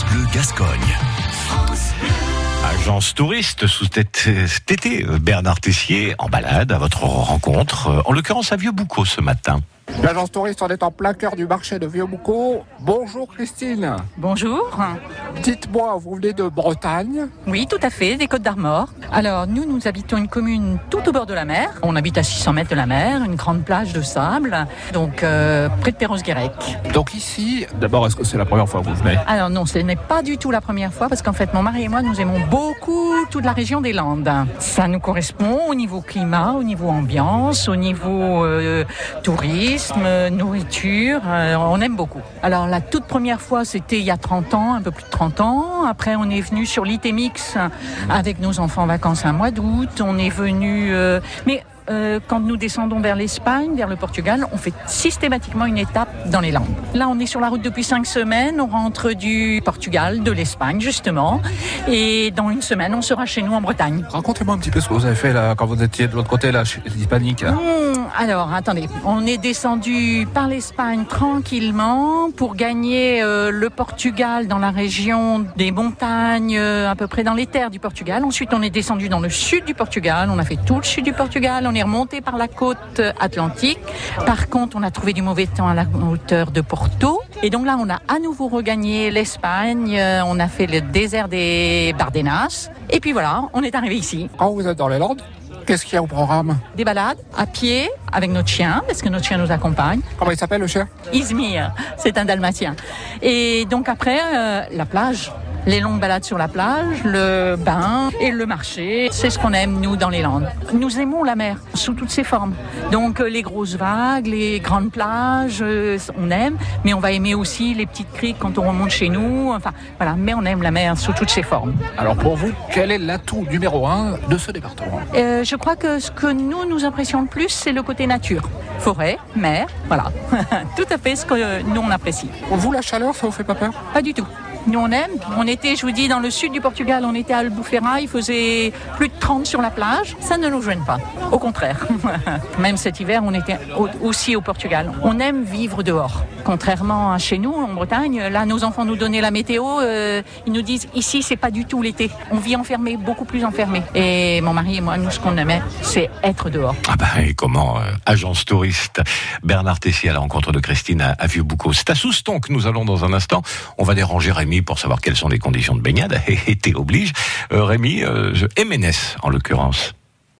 France Bleu Gascogne. Agence touriste sous cet été, Bernard Tessier en balade à votre rencontre, en l'occurrence à Vieux-Boucau ce matin. L'agence touriste, on est en plein cœur du marché de Vieux-Boucau. Bonjour Christine. Bonjour. Dites-moi, vous venez de Bretagne Oui, tout à fait, des Côtes d'Armor. Alors, nous, nous habitons une commune tout au bord de la mer. On habite à 600 mètres de la mer, une grande plage de sable, donc euh, près de Perros-Guirec. Donc ici, d'abord, est-ce que c'est la première fois que vous venez? Alors non, ce n'est pas du tout la première fois, parce qu'en fait, mon mari et moi, nous aimons beaucoup toute la région des Landes. Ça nous correspond au niveau climat, au niveau ambiance, au niveau euh, tourisme nourriture, euh, on aime beaucoup. Alors la toute première fois, c'était il y a 30 ans, un peu plus de 30 ans. Après, on est venu sur l'ITMX avec nos enfants en vacances un mois d'août. On est venu... Euh, mais euh, quand nous descendons vers l'Espagne, vers le Portugal, on fait systématiquement une étape dans les Landes. Là, on est sur la route depuis cinq semaines. On rentre du Portugal, de l'Espagne, justement. Et dans une semaine, on sera chez nous en Bretagne. Racontez-moi un petit peu ce que vous avez fait là, quand vous étiez de l'autre côté, là, chez l'Hispanique. Mmh, alors, attendez. On est descendu par l'Espagne tranquillement pour gagner euh, le Portugal dans la région des montagnes, euh, à peu près dans les terres du Portugal. Ensuite, on est descendu dans le sud du Portugal. On a fait tout le sud du Portugal. On est remonté par la côte atlantique. Par contre, on a trouvé du mauvais temps à la hauteur de Porto. Et donc là, on a à nouveau regagné l'Espagne. Euh, on a fait le désert des Bardenas. Et puis voilà, on est arrivé ici. Quand vous êtes dans les Landes, Qu'est-ce qu'il y a au programme? Des balades à pied avec notre chien, parce que notre chien nous accompagne. Comment il s'appelle le chien? Izmir, c'est un dalmatien. Et donc après, euh, la plage les longues balades sur la plage, le bain et le marché. C'est ce qu'on aime, nous, dans les Landes. Nous aimons la mer, sous toutes ses formes. Donc, euh, les grosses vagues, les grandes plages, euh, on aime, mais on va aimer aussi les petites criques quand on remonte chez nous. Enfin, voilà, mais on aime la mer sous toutes ses formes. Alors, pour vous, quel est l'atout numéro un de ce département? Euh, Je crois que ce que nous, nous apprécions le plus, c'est le côté nature. Forêt, mer, voilà. Tout à fait ce que nous, on apprécie. Pour vous, la chaleur, ça vous fait pas peur? Pas du tout. Nous, on aime. On était, je vous dis, dans le sud du Portugal, on était à Albufeira, il faisait plus de 30 sur la plage. Ça ne nous gêne pas. Au contraire. Même cet hiver, on était aussi au Portugal. On aime vivre dehors. Contrairement à chez nous, en Bretagne, là, nos enfants nous donnaient la météo. Euh, ils nous disent, ici, c'est pas du tout l'été. On vit enfermé, beaucoup plus enfermé. Et mon mari et moi, nous, ce qu'on aimait, c'est être dehors. Ah bah, et comment euh, Agence touriste. Bernard Tessier à la rencontre de Christine à, Vieux-Boucau. C'est à Souston que nous allons dans un instant. On va déranger Rémi pour savoir quelles sont les conditions de baignade. Et oblige. Euh, Rémi, euh, MNS en l'occurrence.